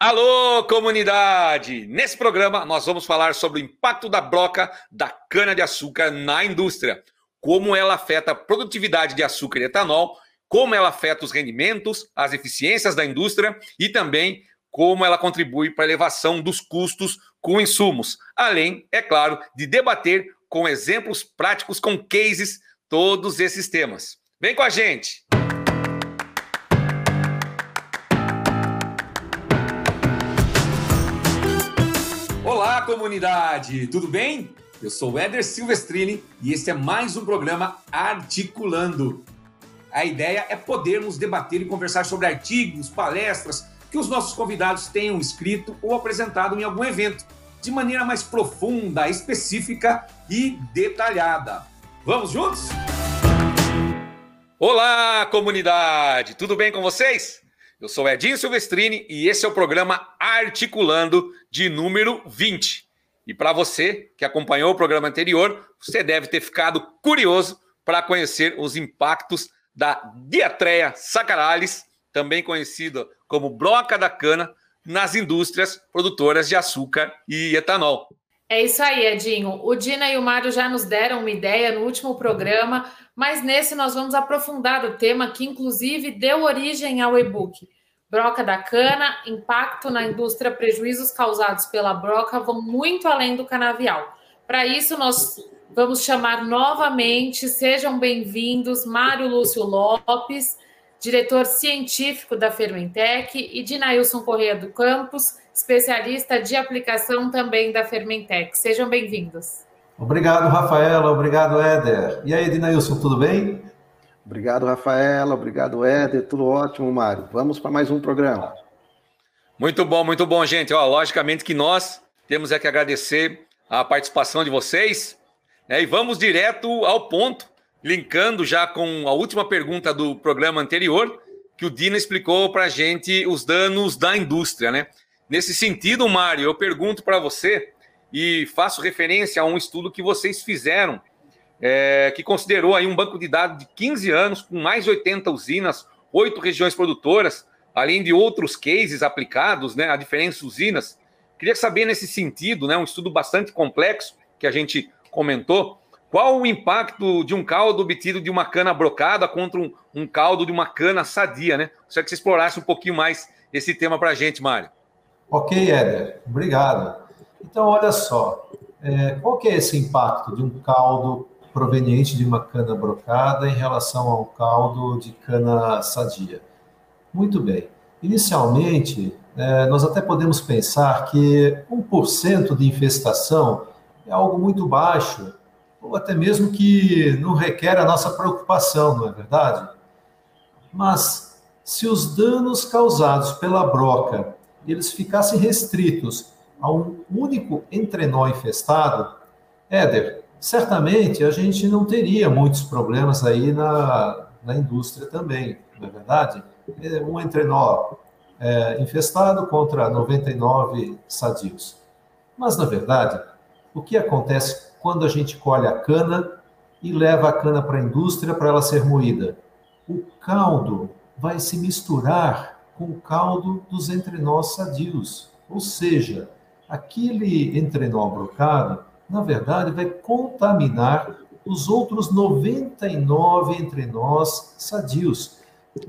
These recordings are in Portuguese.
Alô, comunidade! Nesse programa nós vamos falar sobre o impacto da broca da cana-de-açúcar na indústria, como ela afeta a produtividade de açúcar e etanol, como ela afeta os rendimentos, as eficiências da indústria e também como ela contribui para a elevação dos custos com insumos, além, é claro, de debater com exemplos práticos, com cases, todos esses temas. Vem com a gente! Comunidade! Tudo bem? Eu sou o Éder Silvestrini e este é mais um programa Articulando. A ideia é podermos debater e conversar sobre artigos, palestras que os nossos convidados tenham escrito ou apresentado em algum evento, de maneira mais profunda, específica e detalhada. Vamos juntos? Olá, comunidade! Tudo bem com vocês? Eu sou Edinho Silvestrini e esse é o programa Articulando de número 20. E para você que acompanhou o programa anterior, você deve ter ficado curioso para conhecer os impactos da Diatreia sacaralis, também conhecida como broca da cana, nas indústrias produtoras de açúcar e etanol. É isso aí, Edinho. O Dina e o Mário já nos deram uma ideia no último programa, mas nesse nós vamos aprofundar o tema que, inclusive, deu origem ao e-book. Broca da cana, impacto na indústria, prejuízos causados pela broca vão muito além do canavial. Para isso, nós vamos chamar novamente, sejam bem-vindos, Mário Lúcio Lopes, diretor científico da Fermentec, e Dinailson Correia do Campos, especialista de aplicação também da Fermentec. Sejam bem-vindos. Obrigado, Rafaela. Obrigado, Éder. E aí, Dinailson, tudo bem? Obrigado, Rafaela. Obrigado, Éder. Tudo ótimo, Mário. Vamos para mais um programa. Muito bom, muito bom, gente. Ó, logicamente que nós temos é que agradecer a participação de vocês né? e vamos direto ao ponto, linkando já com a última pergunta do programa anterior, que o Dina explicou para a gente os danos da indústria, né? Nesse sentido, Mário, eu pergunto para você e faço referência a um estudo que vocês fizeram, é, que considerou aí um banco de dados de 15 anos, com mais de 80 usinas, oito regiões produtoras, além de outros cases aplicados né, a diferentes usinas. Queria saber nesse sentido, né, um estudo bastante complexo que a gente comentou, qual o impacto de um caldo obtido de uma cana brocada contra um, um caldo de uma cana sadia, né? Gostaria que você explorasse um pouquinho mais esse tema para a gente, Mário. Ok, Éder, obrigado. Então, olha só, é, qual que é esse impacto de um caldo proveniente de uma cana brocada em relação ao caldo de cana sadia? Muito bem. Inicialmente, é, nós até podemos pensar que 1% de infestação é algo muito baixo, ou até mesmo que não requer a nossa preocupação, não é verdade? Mas, se os danos causados pela broca eles ficassem restritos a um único entrenó infestado, Éder, certamente a gente não teria muitos problemas aí na, na indústria também, não é verdade? É um entrenó é, infestado contra 99 sadios. Mas, na verdade, o que acontece quando a gente colhe a cana e leva a cana para a indústria para ela ser moída? O caldo vai se misturar com o caldo dos entrenós sadios. Ou seja, aquele entrenó brocado, na verdade, vai contaminar os outros 99 entrenós sadios.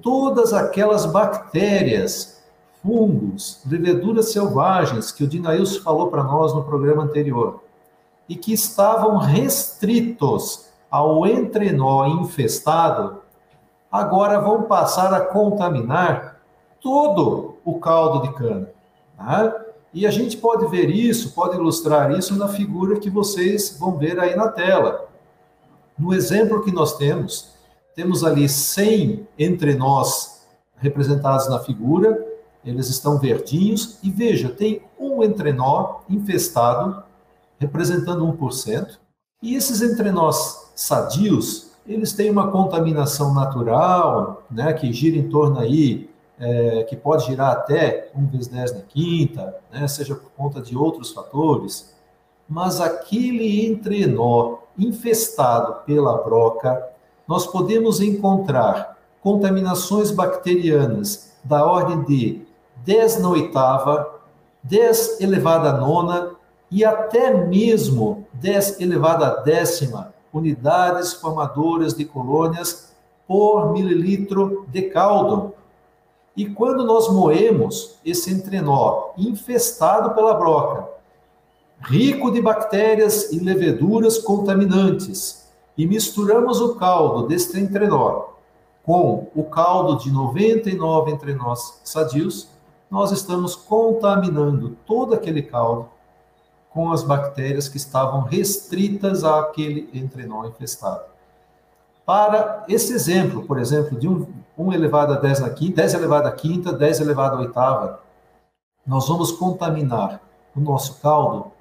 Todas aquelas bactérias, fungos, leveduras selvagens que o Dinailson falou para nós no programa anterior e que estavam restritos ao entrenó infestado, agora vão passar a contaminar todo o caldo de cana. Tá? E a gente pode ver isso, pode ilustrar isso na figura que vocês vão ver aí na tela. No exemplo que nós temos, temos ali 100 entre nós representados na figura, eles estão verdinhos, e veja, tem um entrenó infestado, representando 1%, e esses entrenós sadios, eles têm uma contaminação natural, né, que gira em torno aí é, que pode girar até 1 vezes 10 na quinta, né, seja por conta de outros fatores, mas aquele entrenó infestado pela broca, nós podemos encontrar contaminações bacterianas da ordem de 10 na oitava, 10 elevado a nona e até mesmo 10 elevado a décima unidades formadoras de colônias por mililitro de caldo. E quando nós moemos esse entrenó infestado pela broca, rico de bactérias e leveduras contaminantes, e misturamos o caldo deste entrenó com o caldo de 99 entrenós sadios, nós estamos contaminando todo aquele caldo com as bactérias que estavam restritas àquele entrenó infestado. Para esse exemplo, por exemplo, de 1 um, um elevado a 10 na quinta, 10 elevado a quinta, 10 elevado a oitava, nós vamos contaminar o nosso caldo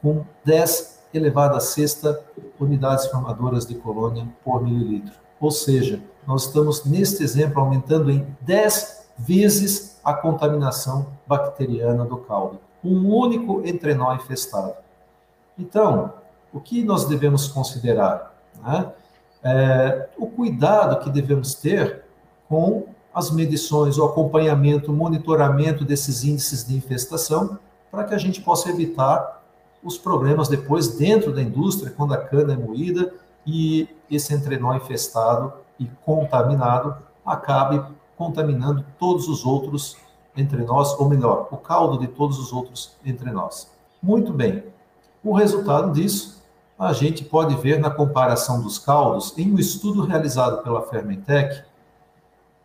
com 10 elevado a sexta unidades formadoras de colônia por mililitro. Ou seja, nós estamos, neste exemplo, aumentando em 10 vezes a contaminação bacteriana do caldo um único entrenó infestado. Então, o que nós devemos considerar? Né? É, o cuidado que devemos ter com as medições, o acompanhamento, o monitoramento desses índices de infestação, para que a gente possa evitar os problemas depois dentro da indústria, quando a cana é moída e esse entrenó infestado e contaminado acabe contaminando todos os outros entre nós, ou melhor, o caldo de todos os outros entre nós. Muito bem. O resultado disso a gente pode ver na comparação dos caldos em um estudo realizado pela Fermentec,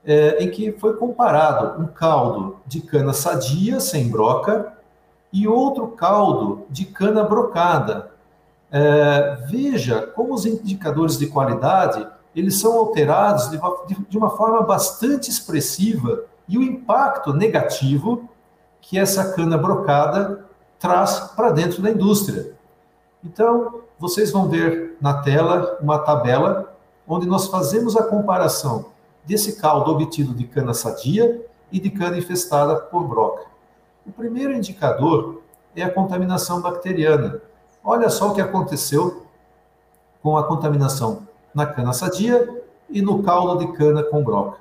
é, em que foi comparado um caldo de cana sadia, sem broca, e outro caldo de cana brocada. É, veja como os indicadores de qualidade eles são alterados de de uma forma bastante expressiva e o impacto negativo que essa cana brocada traz para dentro da indústria. Então, vocês vão ver na tela uma tabela onde nós fazemos a comparação desse caldo obtido de cana sadia e de cana infestada por broca. O primeiro indicador é a contaminação bacteriana. Olha só o que aconteceu com a contaminação na cana sadia e no caldo de cana com broca.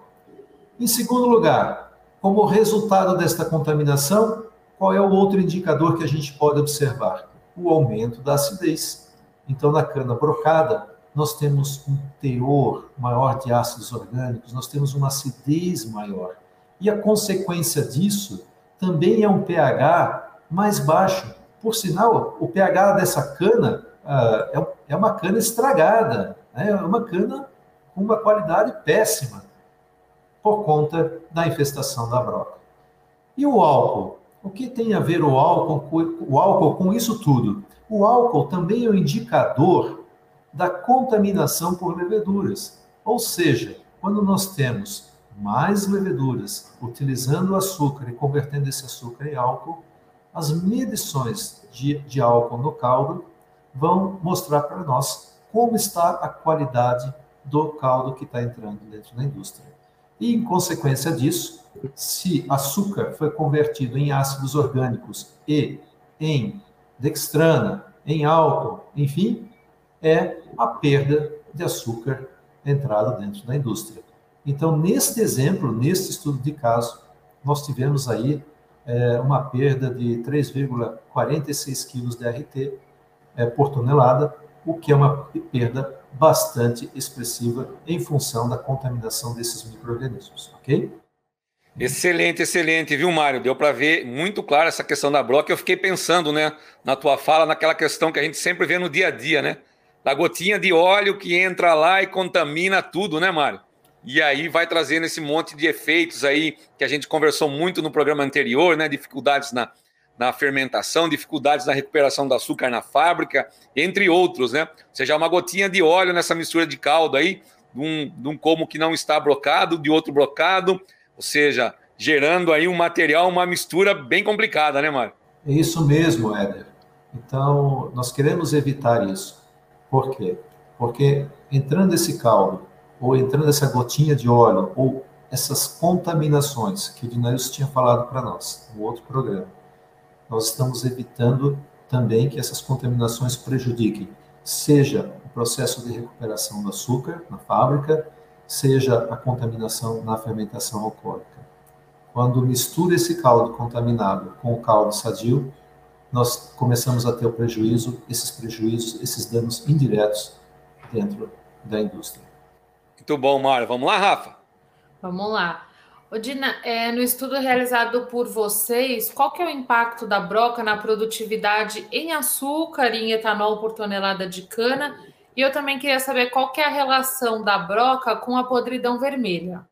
Em segundo lugar, como resultado desta contaminação, qual é o outro indicador que a gente pode observar? O aumento da acidez. Então, na cana brocada, nós temos um teor maior de ácidos orgânicos, nós temos uma acidez maior. E a consequência disso também é um pH mais baixo. Por sinal, o pH dessa cana uh, é uma cana estragada, né? é uma cana com uma qualidade péssima por conta da infestação da broca. E o álcool? O que tem a ver o álcool, o álcool com isso tudo? O álcool também é um indicador da contaminação por leveduras. Ou seja, quando nós temos mais leveduras utilizando açúcar e convertendo esse açúcar em álcool, as medições de, de álcool no caldo vão mostrar para nós como está a qualidade do caldo que está entrando dentro da indústria. E, em consequência disso, se açúcar foi convertido em ácidos orgânicos e em dextrana, em álcool, enfim, é a perda de açúcar entrada dentro da indústria. Então, neste exemplo, neste estudo de caso, nós tivemos aí é, uma perda de 3,46 quilos de RT é, por tonelada, o que é uma perda bastante expressiva em função da contaminação desses micro-organismos, ok? Excelente, excelente, viu, Mário? Deu para ver muito claro essa questão da broca. Eu fiquei pensando, né, na tua fala, naquela questão que a gente sempre vê no dia a dia, né? Da gotinha de óleo que entra lá e contamina tudo, né, Mário? E aí vai trazendo esse monte de efeitos aí que a gente conversou muito no programa anterior, né? Dificuldades na, na fermentação, dificuldades na recuperação do açúcar na fábrica, entre outros, né? Ou seja, uma gotinha de óleo nessa mistura de caldo aí, de um, de um como que não está brocado, de outro brocado, ou seja, gerando aí um material, uma mistura bem complicada, né, Mário? É isso mesmo, Éder. Então, nós queremos evitar isso. Por quê? Porque entrando esse caldo, ou entrando essa gotinha de óleo, ou essas contaminações que o Dinails tinha falado para nós no outro programa, nós estamos evitando também que essas contaminações prejudiquem, seja o processo de recuperação do açúcar na fábrica, seja a contaminação na fermentação alcoólica. quando mistura esse caldo contaminado com o caldo sadio, nós começamos a ter o prejuízo, esses prejuízos, esses danos indiretos dentro da indústria. Muito bom, Mário. Vamos lá, Rafa? Vamos lá. Odina, é, no estudo realizado por vocês, qual que é o impacto da broca na produtividade em açúcar e em etanol por tonelada de cana? E eu também queria saber qual que é a relação da broca com a podridão vermelha.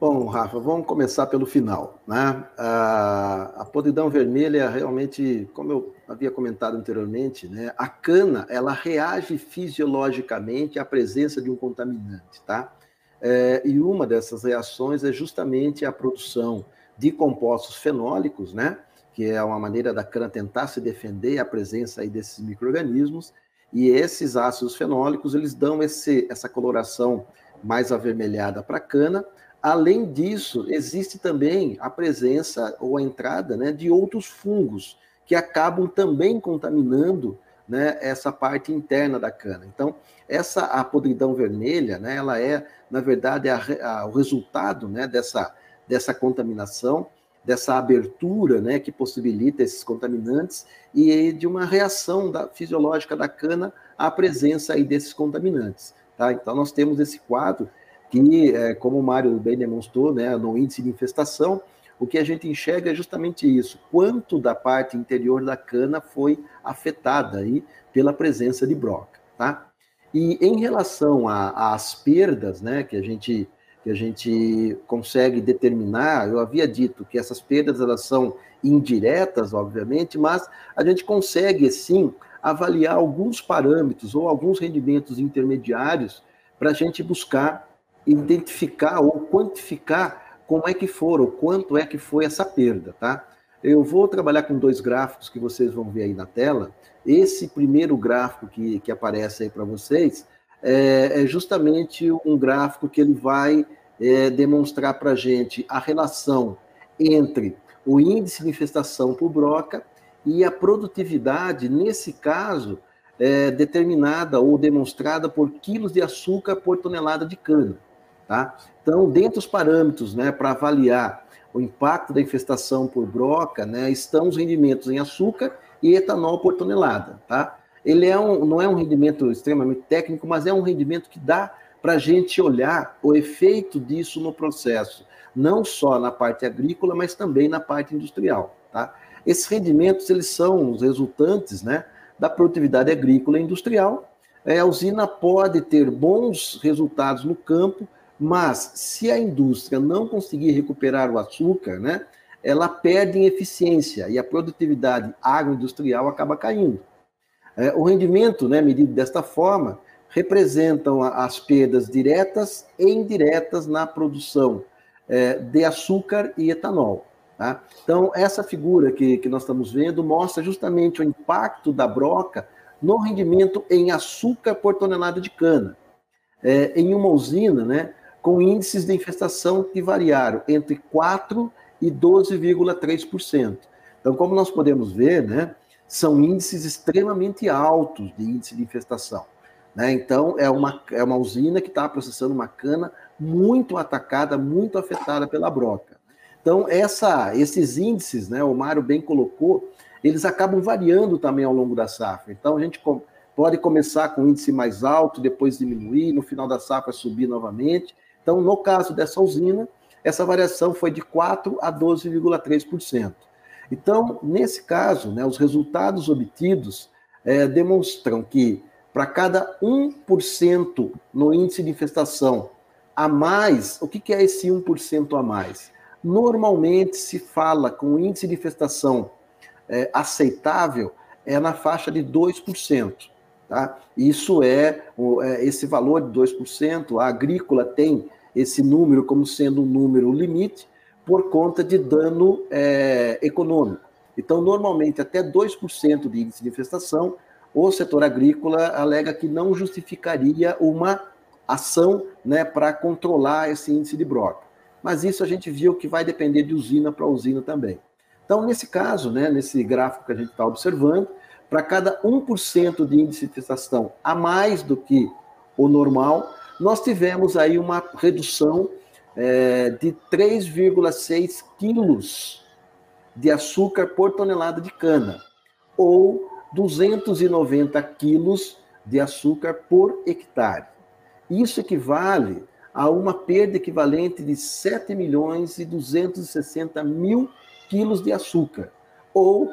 Bom, Rafa, vamos começar pelo final. Né? A, a podridão vermelha realmente, como eu havia comentado anteriormente, né, a cana ela reage fisiologicamente à presença de um contaminante, tá? É, e uma dessas reações é justamente a produção de compostos fenólicos, né? Que é uma maneira da cana tentar se defender à presença aí desses microrganismos. E esses ácidos fenólicos eles dão esse, essa coloração mais avermelhada para a cana Além disso, existe também a presença ou a entrada né, de outros fungos que acabam também contaminando né, essa parte interna da cana. Então, essa a podridão vermelha, né, ela é, na verdade, a, a, o resultado né, dessa, dessa contaminação, dessa abertura né, que possibilita esses contaminantes e de uma reação da, fisiológica da cana à presença aí desses contaminantes. Tá? Então, nós temos esse quadro que, é, como o Mário bem demonstrou, né, no índice de infestação, o que a gente enxerga é justamente isso, quanto da parte interior da cana foi afetada aí pela presença de broca, tá? E em relação às perdas, né, que a gente que a gente consegue determinar, eu havia dito que essas perdas elas são indiretas, obviamente, mas a gente consegue sim avaliar alguns parâmetros ou alguns rendimentos intermediários para a gente buscar identificar ou quantificar como é que foram, quanto é que foi essa perda, tá? Eu vou trabalhar com dois gráficos que vocês vão ver aí na tela. Esse primeiro gráfico que, que aparece aí para vocês é, é, justamente um gráfico que ele vai é, demonstrar para a gente a relação entre o índice de infestação por broca e a produtividade, nesse caso, é, determinada ou demonstrada por quilos de açúcar por tonelada de cana. Tá? Então, dentre os parâmetros né, para avaliar o impacto da infestação por broca, né, estão os rendimentos em açúcar e etanol por tonelada. Tá? Ele é um, não é um rendimento extremamente técnico, mas é um rendimento que dá para a gente olhar o efeito disso no processo, não só na parte agrícola, mas também na parte industrial. Tá? Esses rendimentos eles são os resultantes né, da produtividade agrícola e industrial. É, a usina pode ter bons resultados no campo, mas se a indústria não conseguir recuperar o açúcar, né, ela perde em eficiência e a produtividade agroindustrial acaba caindo. É, o rendimento, né, medido desta forma, representam as perdas diretas e indiretas na produção é, de açúcar e etanol. Tá? Então, essa figura que, que nós estamos vendo mostra justamente o impacto da broca no rendimento em açúcar por tonelada de cana. É, em uma usina, né, com índices de infestação que variaram entre 4% e 12,3%. Então, como nós podemos ver, né, são índices extremamente altos de índice de infestação. Né? Então, é uma, é uma usina que está processando uma cana muito atacada, muito afetada pela broca. Então, essa, esses índices, né, o Mário bem colocou, eles acabam variando também ao longo da safra. Então, a gente pode começar com um índice mais alto, depois diminuir, no final da safra subir novamente. Então, no caso dessa usina, essa variação foi de 4 a 12,3%. Então, nesse caso, né, os resultados obtidos é, demonstram que para cada 1% no índice de infestação a mais, o que, que é esse 1% a mais? Normalmente se fala com índice de infestação é, aceitável é na faixa de 2%. Tá? Isso é, é esse valor de 2%, a agrícola tem esse número como sendo um número limite por conta de dano é, econômico. Então, normalmente, até 2% de índice de infestação, o setor agrícola alega que não justificaria uma ação né, para controlar esse índice de broca. Mas isso a gente viu que vai depender de usina para usina também. Então, nesse caso, né, nesse gráfico que a gente está observando, para cada 1% de índice de infestação a mais do que o normal, nós tivemos aí uma redução é, de 3,6 quilos de açúcar por tonelada de cana, ou 290 quilos de açúcar por hectare. Isso equivale a uma perda equivalente de 7 milhões e 260 mil quilos de açúcar, ou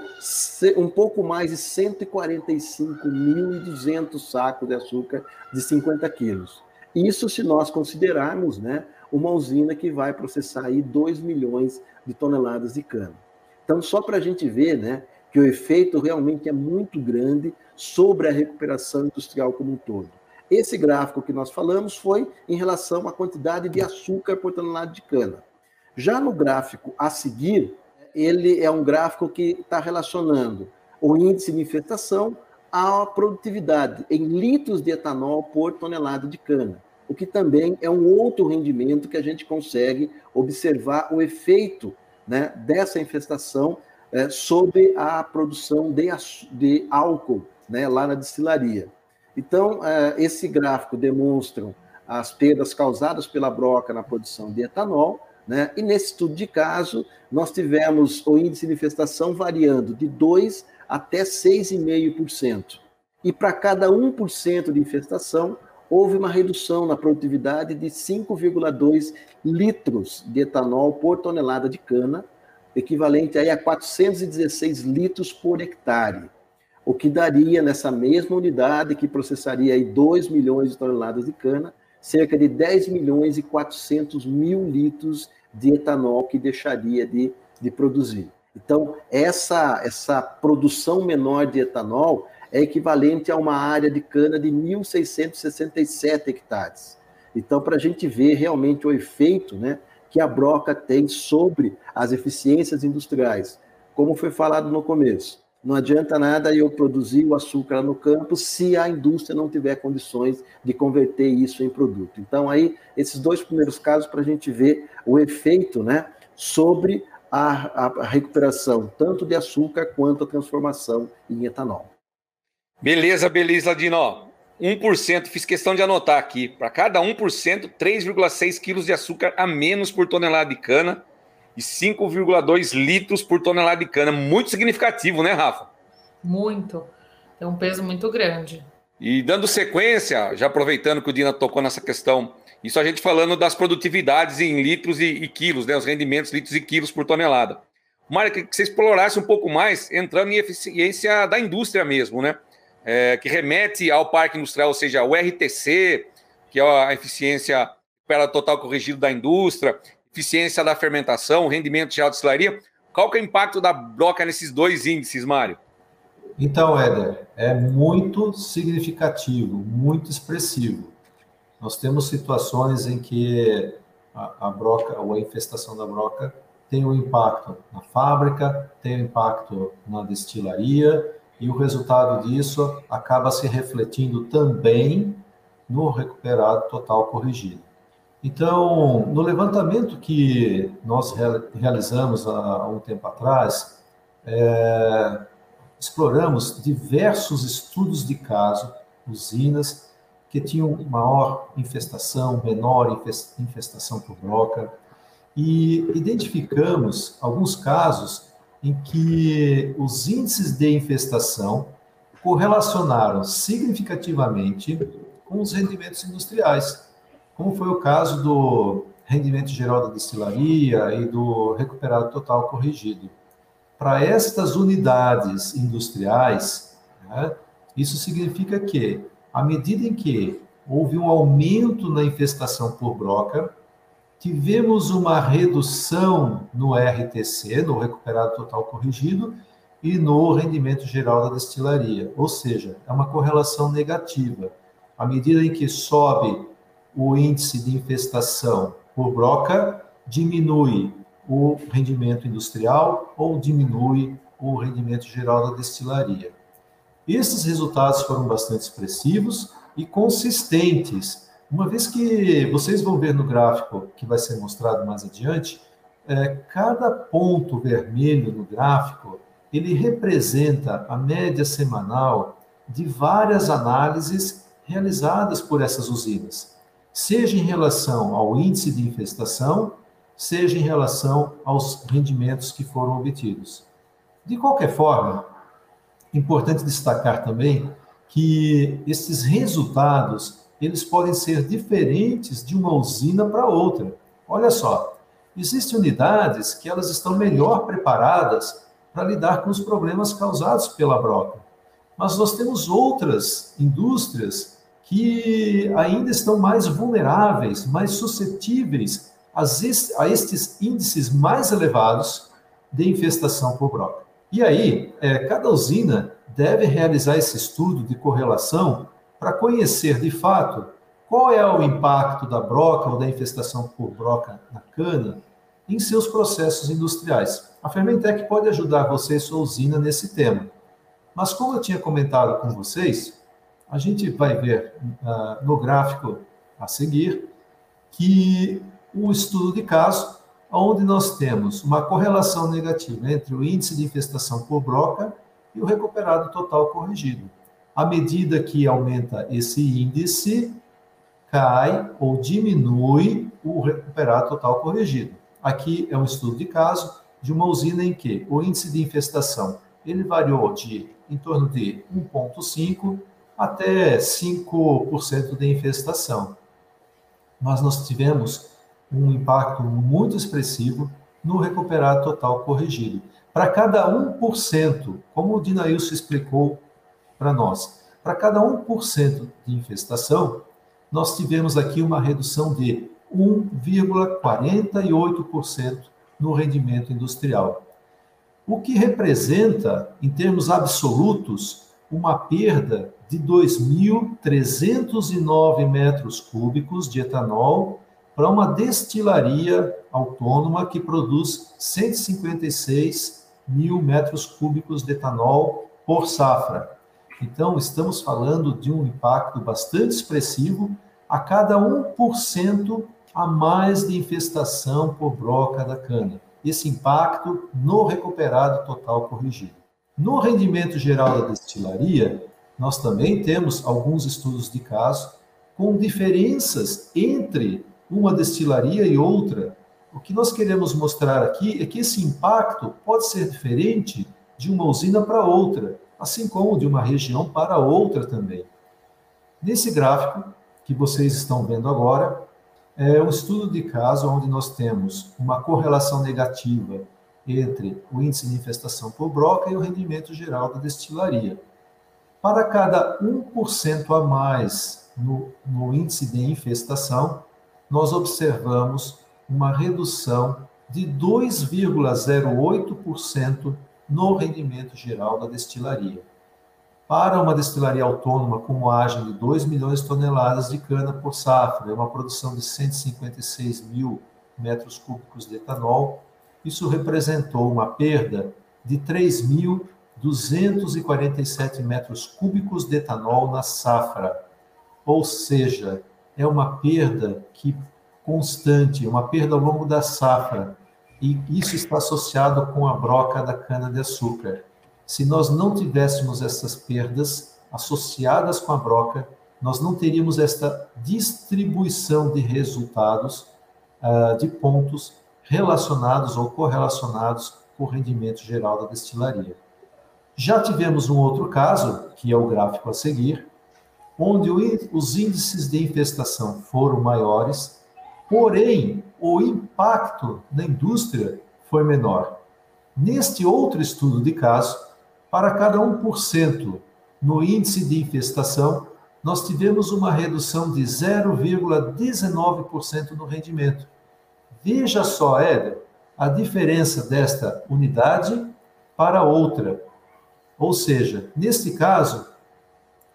um pouco mais de 145.200 sacos de açúcar de 50 quilos. Isso se nós considerarmos né, uma usina que vai processar aí 2 milhões de toneladas de cana. Então, só para a gente ver né, que o efeito realmente é muito grande sobre a recuperação industrial como um todo. Esse gráfico que nós falamos foi em relação à quantidade de açúcar por tonelada de cana. Já no gráfico a seguir, ele é um gráfico que está relacionando o índice de infestação à produtividade em litros de etanol por tonelada de cana, o que também é um outro rendimento que a gente consegue observar o efeito né, dessa infestação é, sobre a produção de, de álcool né, lá na destilaria. Então, é, esse gráfico demonstra as perdas causadas pela broca na produção de etanol, né? e nesse estudo de caso, nós tivemos o índice de infestação variando de 2% até 6,5%. E para cada 1% de infestação, houve uma redução na produtividade de 5,2 litros de etanol por tonelada de cana, equivalente aí a 416 litros por hectare o que daria nessa mesma unidade que processaria aí 2 milhões de toneladas de cana, cerca de 10 milhões e 400 mil litros de etanol que deixaria de, de produzir. Então, essa, essa produção menor de etanol é equivalente a uma área de cana de 1.667 hectares. Então, para a gente ver realmente o efeito né, que a broca tem sobre as eficiências industriais, como foi falado no começo. Não adianta nada eu produzir o açúcar no campo se a indústria não tiver condições de converter isso em produto. Então, aí, esses dois primeiros casos para a gente ver o efeito né, sobre a, a, recuperação tanto de açúcar quanto a transformação em etanol. Beleza, beleza, Ladino. 1%, fiz questão de anotar aqui. Para cada 1%, 3,6 quilos de açúcar a menos por tonelada de cana e 5,2 litros por tonelada de cana. Muito significativo, né, Rafa? Muito. Tem um peso muito grande. E dando sequência, já aproveitando que o Dina tocou nessa questão, isso a gente falando das produtividades em litros e, e quilos, né, os rendimentos litros e quilos por tonelada. Mário, que você explorasse um pouco mais, entrando em eficiência da indústria mesmo, né? É, que remete ao parque industrial, ou seja, o RTC, que é a eficiência para total corrigido da indústria, eficiência da fermentação, rendimento de destilaria. Qual que é o impacto da broca nesses dois índices, Mário? Então, Éder, é muito significativo, muito expressivo. Nós temos situações em que a, a broca ou a infestação da broca tem um impacto na fábrica, tem um impacto na destilaria, e o resultado disso acaba se refletindo também no recuperado total corrigido. Então, no levantamento que nós realizamos há um tempo atrás, é, exploramos diversos estudos de caso, usinas que tinham maior infestação, menor infestação por broca, e identificamos alguns casos em que os índices de infestação correlacionaram significativamente com os rendimentos industriais como foi o caso do rendimento geral da destilaria e do recuperado total corrigido. Para estas unidades industriais, né, isso significa que, à medida em que houve um aumento na infestação por broca, tivemos uma redução no RTC, no recuperado total corrigido, e no rendimento geral da destilaria. Ou seja, é uma correlação negativa. À medida em que sobe o índice de infestação por broca, diminui o rendimento industrial ou diminui o rendimento geral da destilaria. Esses resultados foram bastante expressivos e consistentes, uma vez que vocês vão ver no gráfico que vai ser mostrado mais adiante, é, cada ponto vermelho no gráfico ele representa a média semanal de várias análises realizadas por essas usinas seja em relação ao índice de infestação, seja em relação aos rendimentos que foram obtidos. De qualquer forma, importante destacar também que esses resultados eles podem ser diferentes de uma usina para outra. Olha só, existem unidades que elas estão melhor preparadas para lidar com os problemas causados pela broca. Mas nós temos outras indústrias que ainda estão mais vulneráveis, mais suscetíveis a estes índices mais elevados de infestação por broca. E aí, é, cada usina deve realizar esse estudo de correlação para conhecer de fato qual é o impacto da broca ou da infestação por broca na cana em seus processos industriais. A Fermentec pode ajudar você e sua usina nesse tema. Mas como eu tinha comentado com vocês, a gente vai ver uh, no gráfico a seguir que o estudo de caso, onde nós temos uma correlação negativa entre o índice de infestação por broca e o recuperado total corrigido. À medida que aumenta esse índice, cai ou diminui o recuperado total corrigido. Aqui é um estudo de caso de uma usina em que o índice de infestação ele variou de em torno de 1,5 até 5% de infestação. Mas nós tivemos um impacto muito expressivo no recuperado total corrigido. Para cada 1%, como o Dinailson explicou para nós, para cada 1% de infestação, nós tivemos aqui uma redução de 1,48% no rendimento industrial. O que representa, em termos absolutos, uma perda de 2.309 metros cúbicos de etanol para uma destilaria autônoma que produz 156 mil metros cúbicos de etanol por safra. Então, estamos falando de um impacto bastante expressivo a cada 1% a mais de infestação por broca da cana. Esse impacto no recuperado total corrigido. No rendimento geral da destilaria, nós também temos alguns estudos de caso com diferenças entre uma destilaria e outra. O que nós queremos mostrar aqui é que esse impacto pode ser diferente de uma usina para outra, assim como de uma região para outra também. Nesse gráfico que vocês estão vendo agora, é um estudo de caso onde nós temos uma correlação negativa entre o índice de infestação por broca e o rendimento geral da destilaria. Para cada 1% a mais no, no índice de infestação, nós observamos uma redução de 2,08% no rendimento geral da destilaria. Para uma destilaria autônoma com moagem de 2 milhões de toneladas de cana por safra, uma produção de 156 mil metros cúbicos de etanol, isso representou uma perda de 3.247 metros cúbicos de etanol na safra. Ou seja, é uma perda que constante, uma perda ao longo da safra, e isso está associado com a broca da cana-de-açúcar. Se nós não tivéssemos essas perdas associadas com a broca, nós não teríamos esta distribuição de resultados uh, de pontos relacionados ou correlacionados com o rendimento geral da destilaria. Já tivemos um outro caso, que é o gráfico a seguir, onde os índices de infestação foram maiores, porém o impacto na indústria foi menor. Neste outro estudo de caso, para cada 1% no índice de infestação, nós tivemos uma redução de 0,19% no rendimento. Veja só, Éder, a diferença desta unidade para outra. Ou seja, neste caso,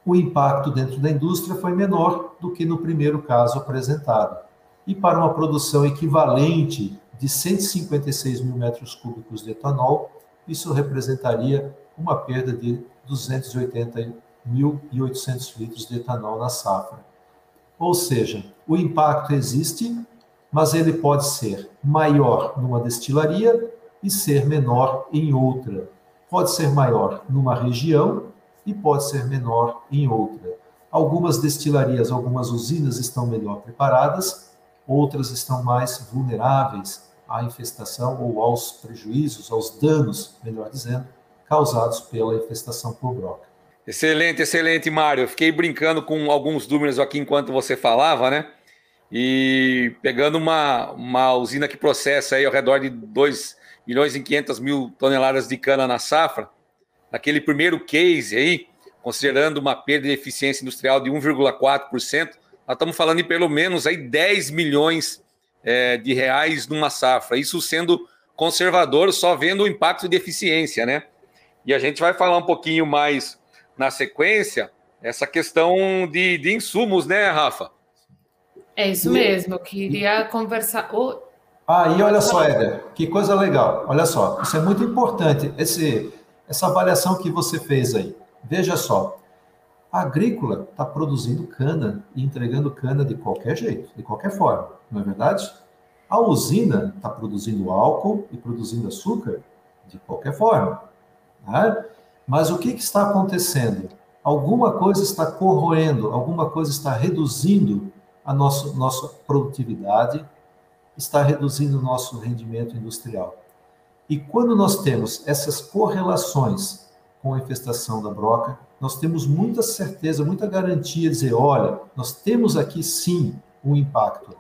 o impacto dentro da indústria foi menor do que no primeiro caso apresentado. E para uma produção equivalente de 156 mil metros cúbicos de etanol, isso representaria uma perda de 280.800 litros de etanol na safra. Ou seja, o impacto existe, mas ele pode ser maior numa destilaria e ser menor em outra. Pode ser maior numa região e pode ser menor em outra. Algumas destilarias, algumas usinas estão melhor preparadas, outras estão mais vulneráveis à infestação ou aos prejuízos, aos danos, melhor dizendo, causados pela infestação por broca. Excelente, excelente, Mário. Fiquei brincando com alguns números aqui enquanto você falava, né? E pegando uma, uma usina que processa aí ao redor de 2 milhões e 500 mil toneladas de cana na safra, naquele primeiro case aí, considerando uma perda de eficiência industrial de 1,4%, nós estamos falando de pelo menos aí 10 milhões é, de reais numa safra. Isso sendo conservador, só vendo o impacto de eficiência, né? E a gente vai falar um pouquinho mais na sequência essa questão de, de insumos, né, Rafa? É isso mesmo, eu queria conversar. Oh. Ah, e olha só, Éder, que coisa legal. Olha só, isso é muito importante, esse, essa avaliação que você fez aí. Veja só, agrícola está produzindo cana e entregando cana de qualquer jeito, de qualquer forma, não é verdade? A usina está produzindo álcool e produzindo açúcar de qualquer forma. Né? Mas o que, que está acontecendo? Alguma coisa está corroendo, alguma coisa está reduzindo a nossa, nossa produtividade, está reduzindo o nosso rendimento industrial. E quando nós temos essas correlações com a infestação da broca, nós temos muita certeza, muita garantia de dizer, olha, nós temos aqui sim um impacto.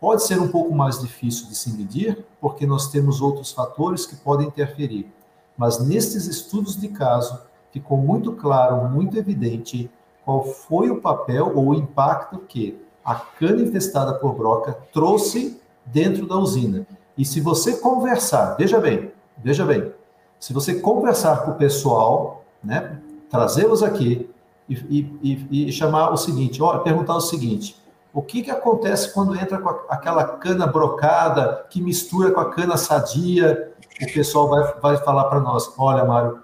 Pode ser um pouco mais difícil de se medir, porque nós temos outros fatores que podem interferir. Mas nestes estudos de caso, ficou muito claro, muito evidente qual foi o papel ou o impacto que a cana infestada por broca trouxe dentro da usina. E se você conversar, veja bem, veja bem, se você conversar com o pessoal, né, trazê-los aqui e, e, e, chamar o seguinte, ó, perguntar o seguinte: o que, que acontece quando entra com aquela cana brocada que mistura com a cana sadia? O pessoal vai, vai falar para nós: olha, Mário,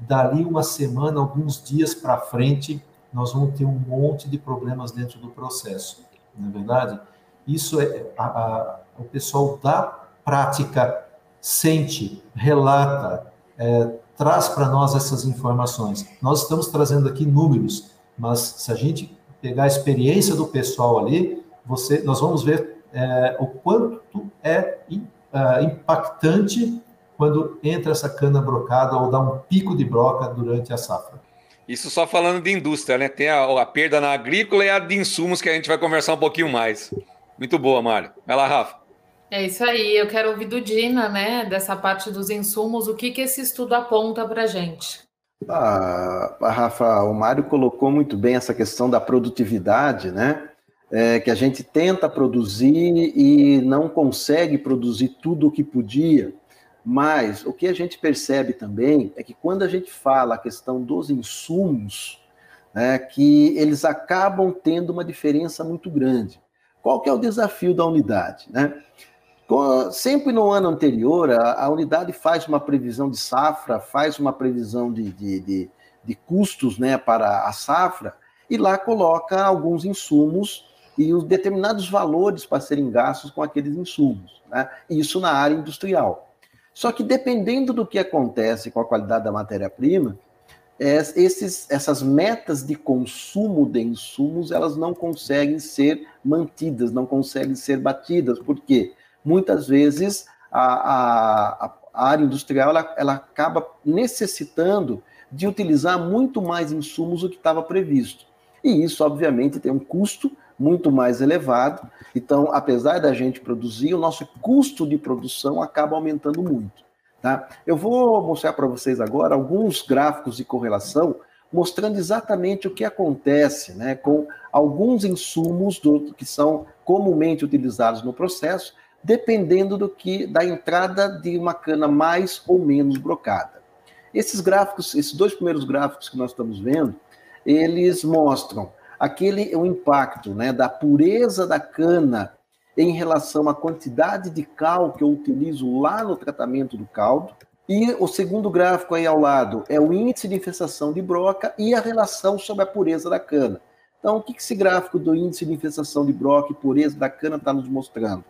dali uma semana, alguns dias para frente, nós vamos ter um monte de problemas dentro do processo. Não é verdade? Isso é a, a, o pessoal da prática sente, relata, é, traz para nós essas informações. Nós estamos trazendo aqui números, mas se a gente pegar a experiência do pessoal ali, você, nós vamos ver é, o quanto é, é impactante quando entra essa cana brocada ou dá um pico de broca durante a safra. Isso só falando de indústria, né? Tem a, a, perda na agrícola e a de insumos que a gente vai conversar um pouquinho mais. Muito boa, Mário. Vai lá, Rafa. É isso aí, eu quero ouvir do Dina, né, dessa parte dos insumos, o que, que esse estudo aponta para a gente? Ah, Rafa, o Mário colocou muito bem essa questão da produtividade, né? É, que a gente tenta produzir e não consegue produzir tudo o que podia. Mas o que a gente percebe também é que quando a gente fala a questão dos insumos, né, que eles acabam tendo uma diferença muito grande. Qual que é o desafio da unidade? Né? Sempre no ano anterior, a, a, unidade faz uma previsão de safra, faz uma previsão de, de, de, de custos né, para a safra, e lá coloca alguns insumos e os determinados valores para serem gastos com aqueles insumos. Né? Isso na área industrial. Só que dependendo do que acontece com a qualidade da matéria-prima, esses, essas metas de consumo de insumos elas não conseguem ser mantidas, não conseguem ser batidas. Por quê? Muitas vezes a, a, a área industrial ela, ela acaba necessitando de utilizar muito mais insumos do que estava previsto. E isso, obviamente, tem um custo muito mais elevado. Então, apesar da gente produzir, o nosso custo de produção acaba aumentando muito. Tá? Eu vou mostrar para vocês agora alguns gráficos de correlação mostrando exatamente o que acontece né, com alguns insumos do, que são comumente utilizados no processo dependendo do que da entrada de uma cana mais ou menos brocada. Esses gráficos, esses dois primeiros gráficos que nós estamos vendo, eles mostram aquele o impacto, né, da pureza da cana em relação à quantidade de cal que eu utilizo lá no tratamento do caldo. E o segundo gráfico aí ao lado é o índice de infestação de broca e a relação sobre a pureza da cana. Então, o que esse gráfico do índice de infestação de broca e pureza da cana está nos mostrando?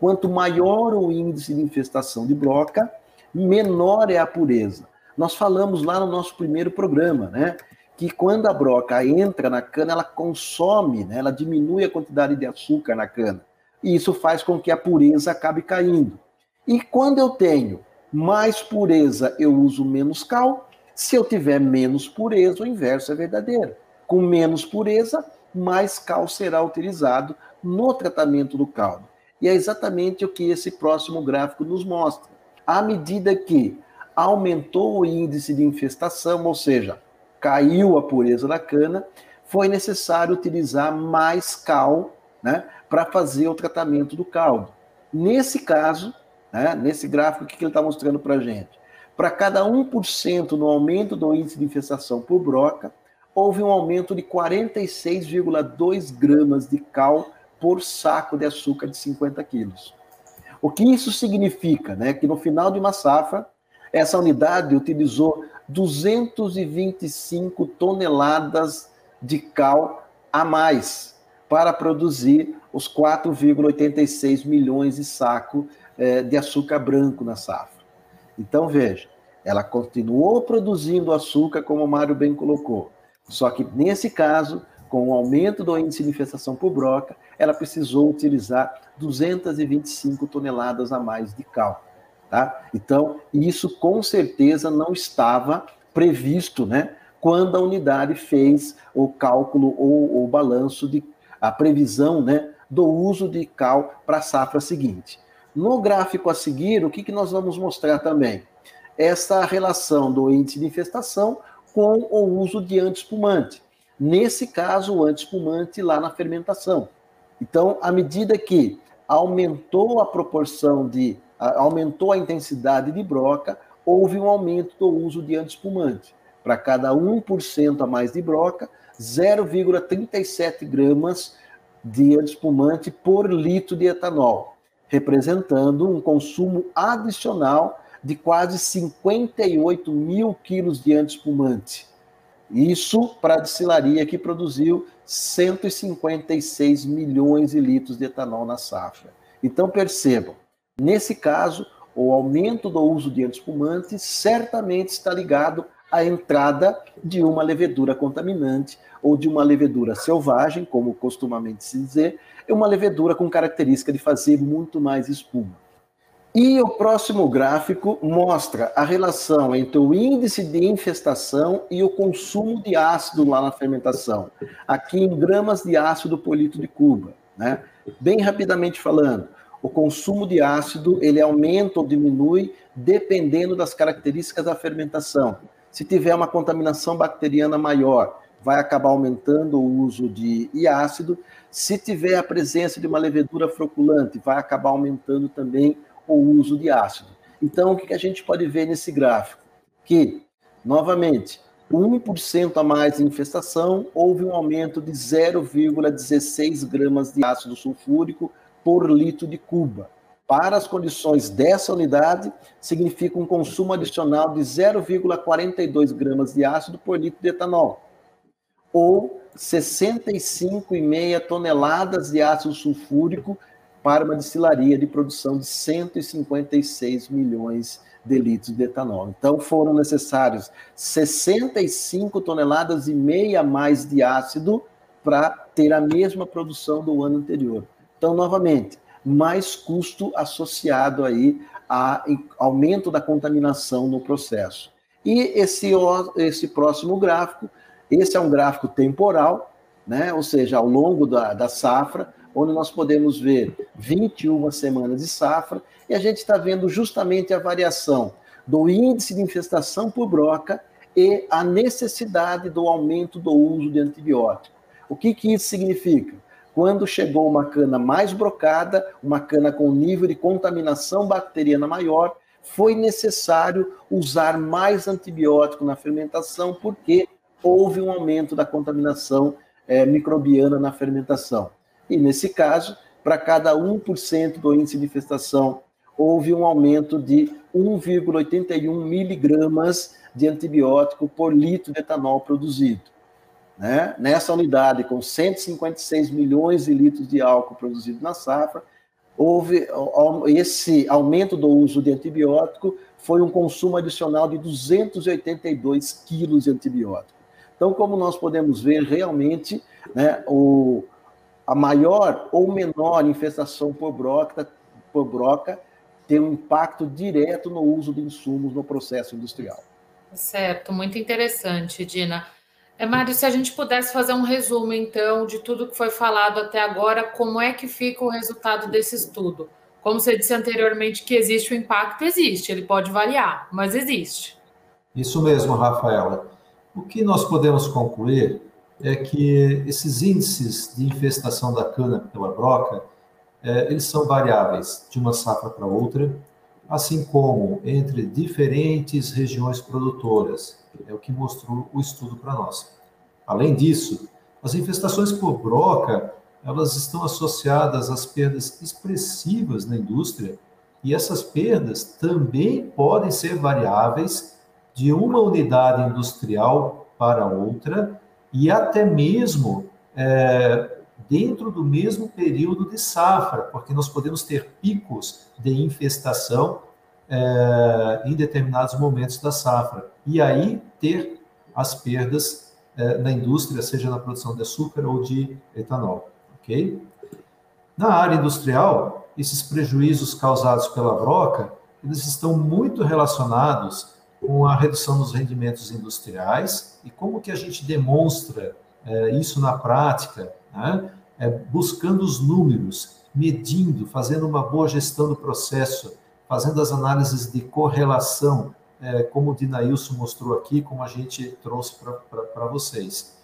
Quanto maior o índice de infestação de broca, menor é a pureza. Nós falamos lá no nosso primeiro programa, né? que quando a broca entra na cana, ela consome, né? ela diminui a quantidade de açúcar na cana. E isso faz com que a pureza acabe caindo. E quando eu tenho mais pureza, eu uso menos cal. Se eu tiver menos pureza, o inverso é verdadeiro. Com menos pureza, mais cal será utilizado no tratamento do caldo. E é exatamente o que esse próximo gráfico nos mostra. À medida que aumentou o índice de infestação, ou seja, caiu a pureza da cana, foi necessário utilizar mais cal né, para fazer o tratamento do caldo. Nesse caso, né, nesse gráfico, que ele está mostrando para a gente? Para cada 1% no aumento do índice de infestação por broca, houve um aumento de 46,2 gramas de cal por saco de açúcar de 50 quilos. O que isso significa? Né? Que no final de uma safra, essa unidade utilizou 225 toneladas de cal a mais para produzir os 4,86 milhões de saco eh, de açúcar branco na safra. Então, veja, ela continuou produzindo açúcar, como o Mário bem colocou. Só que, nesse caso, com o aumento do índice de infestação por broca, ela precisou utilizar 225 toneladas a mais de cal. Tá? Então, isso com certeza não estava previsto né, quando a unidade fez o cálculo ou o balanço de a previsão né, do uso de cal para a safra seguinte. No gráfico a seguir, o que, que nós vamos mostrar também? Essa relação do índice de infestação com o uso de antiespumante. Nesse caso, o antiespumante lá na fermentação. Então, à medida que aumentou a proporção de, aumentou a intensidade de broca, houve um aumento do uso de antiespumante. Para cada 1% a mais de broca, 0,37 gramas de antiespumante por litro de etanol, representando um consumo adicional de quase 58 mil quilos de antiespumante. Isso para a destilaria que produziu 156 milhões de litros de etanol na safra. Então percebam, nesse caso, o aumento do uso de antiespumante certamente está ligado à entrada de uma levedura contaminante ou de uma levedura selvagem, como costumamente se dizer, é uma levedura com característica de fazer muito mais espuma. E o próximo gráfico mostra a relação entre o índice de infestação e o consumo de ácido lá na fermentação, aqui em gramas de ácido por litro de cuba. Né? Bem rapidamente falando, o consumo de ácido ele aumenta ou diminui dependendo das características da fermentação. Se tiver uma contaminação bacteriana maior, vai acabar aumentando o uso de ácido. Se tiver a presença de uma levedura floculante, vai acabar aumentando também o uso de ácido. Então, o que a gente pode ver nesse gráfico? Que, novamente, 1% a mais de infestação, houve um aumento de 0,16 gramas de ácido sulfúrico por litro de cuba. Para as condições dessa unidade, significa um consumo adicional de 0,42 gramas de ácido por litro de etanol, ou 65,5 toneladas de ácido sulfúrico para uma destilaria de produção de 156 milhões de litros de etanol. Então foram necessários 65 toneladas e meia mais de ácido para ter a mesma produção do ano anterior. Então, novamente, mais custo associado aí a aumento da contaminação no processo. E esse, esse próximo gráfico, esse é um gráfico temporal, né? ou seja, ao longo da, da safra, onde nós podemos ver 21 semanas de safra, e a gente está vendo justamente a variação do índice de infestação por broca e a necessidade do aumento do uso de antibiótico. O que, que isso significa? Quando chegou uma cana mais brocada, uma cana com nível de contaminação bacteriana maior, foi necessário usar mais antibiótico na fermentação, porque houve um aumento da contaminação é, microbiana na fermentação. E nesse caso, para cada 1% do índice de infestação, houve um aumento de 1,81 miligramas de antibiótico por litro de etanol produzido. Né? Nessa unidade, com 156 milhões de litros de álcool produzido na safra, houve esse aumento do uso de antibiótico foi um consumo adicional de 282 quilos de antibiótico. Então, como nós podemos ver, realmente, né, o, a maior ou menor infestação por broca, por broca tem um impacto direto no uso de insumos no processo industrial. Certo, muito interessante, Dina. É, Mário, se a gente pudesse fazer um resumo, então, de tudo que foi falado até agora, como é que fica o resultado desse estudo? Como você disse anteriormente que existe o impacto, existe, ele pode variar, mas existe. Isso mesmo, Rafaela. O que nós podemos concluir é que esses índices de infestação da cana pela broca, é, eles são variáveis de uma safra para outra, assim como entre diferentes regiões produtoras. É o que mostrou o estudo para nós. Além disso, as infestações por broca, elas estão associadas às perdas expressivas na indústria, e essas perdas também podem ser variáveis de uma unidade industrial para outra, e até mesmo é, dentro do mesmo período de safra, porque nós podemos ter picos de infestação é, em determinados momentos da safra, e aí ter as perdas é, na indústria, seja na produção de açúcar ou de etanol, ok? Na área industrial, esses prejuízos causados pela broca, eles estão muito relacionados com a redução dos rendimentos industriais e como que a gente demonstra é, isso na prática, né? é, buscando os números, medindo, fazendo uma boa gestão do processo, fazendo as análises de correlação, é, como o Dinailson mostrou aqui, como a gente trouxe para vocês.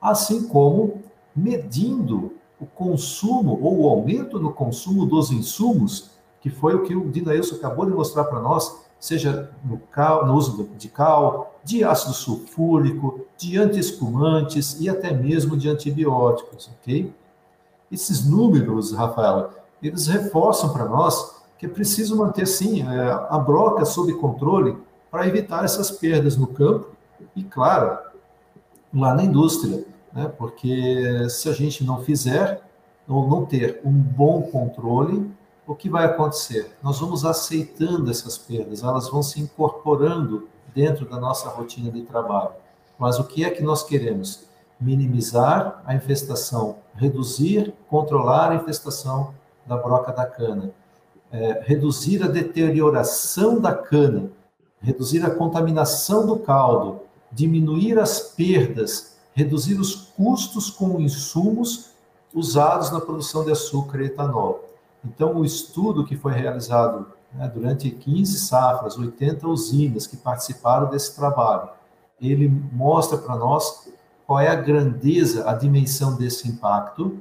Assim como medindo o consumo ou o aumento no consumo dos insumos, que foi o que o Dinailson acabou de mostrar para nós, seja no, cal, no uso de cal, de ácido sulfúrico, de antiespumantes e até mesmo de antibióticos, ok? Esses números, Rafaela, eles reforçam para nós que é preciso manter, sim, é, a broca sob controle para evitar essas perdas no campo e, claro, lá na indústria, né? porque se a gente não fizer ou não ter um bom controle, o que vai acontecer? Nós vamos aceitando essas perdas, elas vão se incorporando dentro da nossa rotina de trabalho. Mas o que é que nós queremos? Minimizar a infestação, reduzir, controlar a infestação da broca da cana, é, reduzir a deterioração da cana, reduzir a contaminação do caldo, diminuir as perdas, reduzir os custos com insumos usados na produção de açúcar e etanol. Então, o estudo que foi realizado né, durante 15 safras, 80 usinas que participaram desse trabalho, ele mostra para nós qual é a grandeza, a dimensão desse impacto,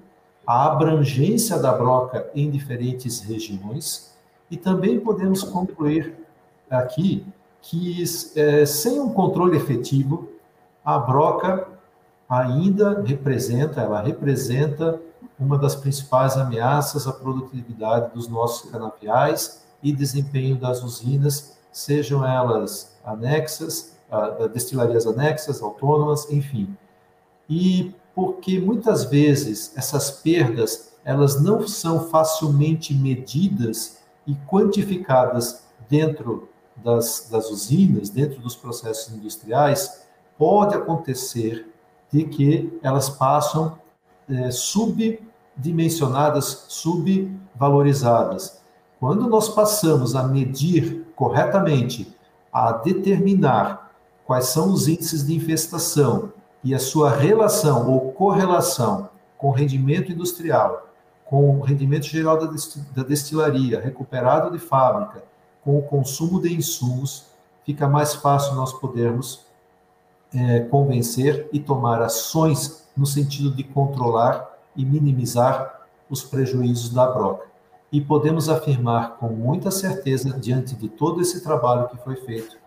a abrangência da broca em diferentes regiões, e também podemos concluir aqui que, é, sem um controle efetivo, a broca ainda representa, ela representa uma das principais ameaças à produtividade dos nossos canaviais e desempenho das usinas, sejam elas anexas, destilarias anexas, autônomas, enfim. E porque muitas vezes essas perdas elas não são facilmente medidas e quantificadas dentro das, das usinas, dentro dos processos industriais, pode acontecer de que elas passam é, subdimensionadas, subvalorizadas. Quando nós passamos a medir corretamente, a determinar quais são os índices de infestação e a sua relação ou correlação com o rendimento industrial, com o rendimento geral da destilaria, recuperado de fábrica, com o consumo de insumos, fica mais fácil nós podermos é, convencer e tomar ações no sentido de controlar e minimizar os prejuízos da broca. E podemos afirmar com muita certeza, diante de todo esse trabalho que foi feito,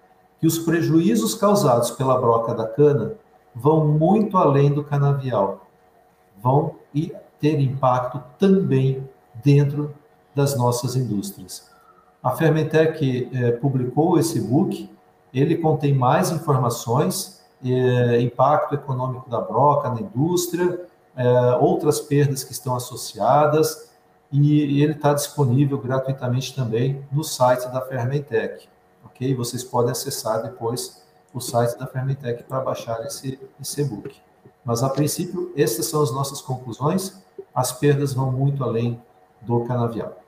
que os prejuízos causados pela broca da cana vão muito além do canavial, vão ter impacto também dentro das nossas indústrias. A Fermentec eh, publicou esse book, ele contém mais informações é, impacto econômico da broca na indústria, é, outras perdas que estão associadas, e ele está disponível gratuitamente também no site da Fermentec, ok? Vocês podem acessar depois o site da Fermentec para baixar esse, esse e-book. Mas, a princípio, essas são as nossas conclusões. As perdas vão muito além do canavial.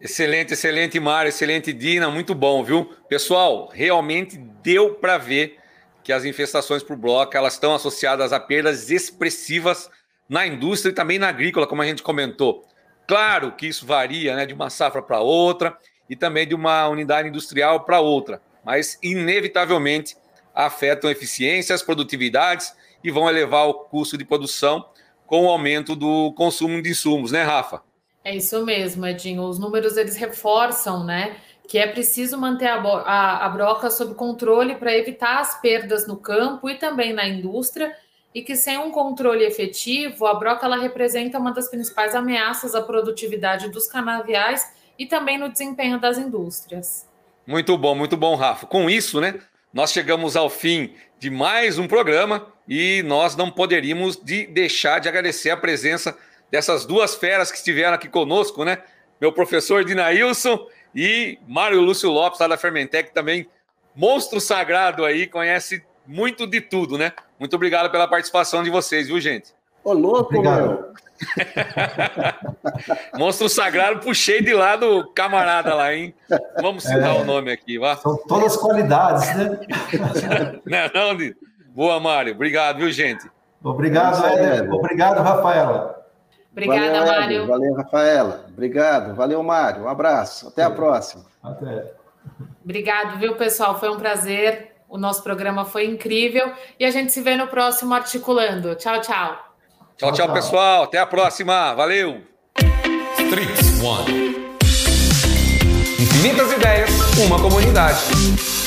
Excelente, excelente, Mário, excelente, Dina, muito bom, viu? Pessoal, realmente deu para ver que as infestações por bloco elas estão associadas a perdas expressivas na indústria e também na agrícola, como a gente comentou. Claro que isso varia né, de uma safra para outra e também de uma unidade industrial para outra, mas inevitavelmente afetam eficiências, produtividades e vão elevar o custo de produção com o aumento do consumo de insumos, né, Rafa? É isso mesmo, Edinho. Os números eles reforçam, né, que é preciso manter a, a, a broca sob controle para evitar as perdas no campo e também na indústria, e que sem um controle efetivo, a broca ela representa uma das principais ameaças à produtividade dos canaviais e também no desempenho das indústrias. Muito bom, muito bom, Rafa. Com isso, né, nós chegamos ao fim de mais um programa e nós não poderíamos de deixar de agradecer a presença dessas duas feras que estiveram aqui conosco, né? Meu professor Dinailson e Mário Lúcio Lopes, lá da Fermentec, também monstro sagrado aí, conhece muito de tudo, né? Muito obrigado pela participação de vocês, viu, gente? Ô, louco, obrigado. meu! monstro sagrado, puxei de lá do camarada lá, hein? Vamos citar é, o nome aqui, vá. São todas qualidades, né? não, não, Boa, Mário. Obrigado, viu, gente? Obrigado, Éder. Obrigado, Rafaela. Obrigada, valeu, Mário. Valeu, Rafaela. Obrigado. Valeu, Mário. Um abraço. Até a próxima. Até. Obrigado, viu, pessoal? Foi um prazer. O nosso programa foi incrível. E a gente se vê no próximo Articulando. Tchau, tchau. Tchau, tchau, pessoal. Até a próxima. Valeu. Streets One. Infinitas ideias, uma comunidade.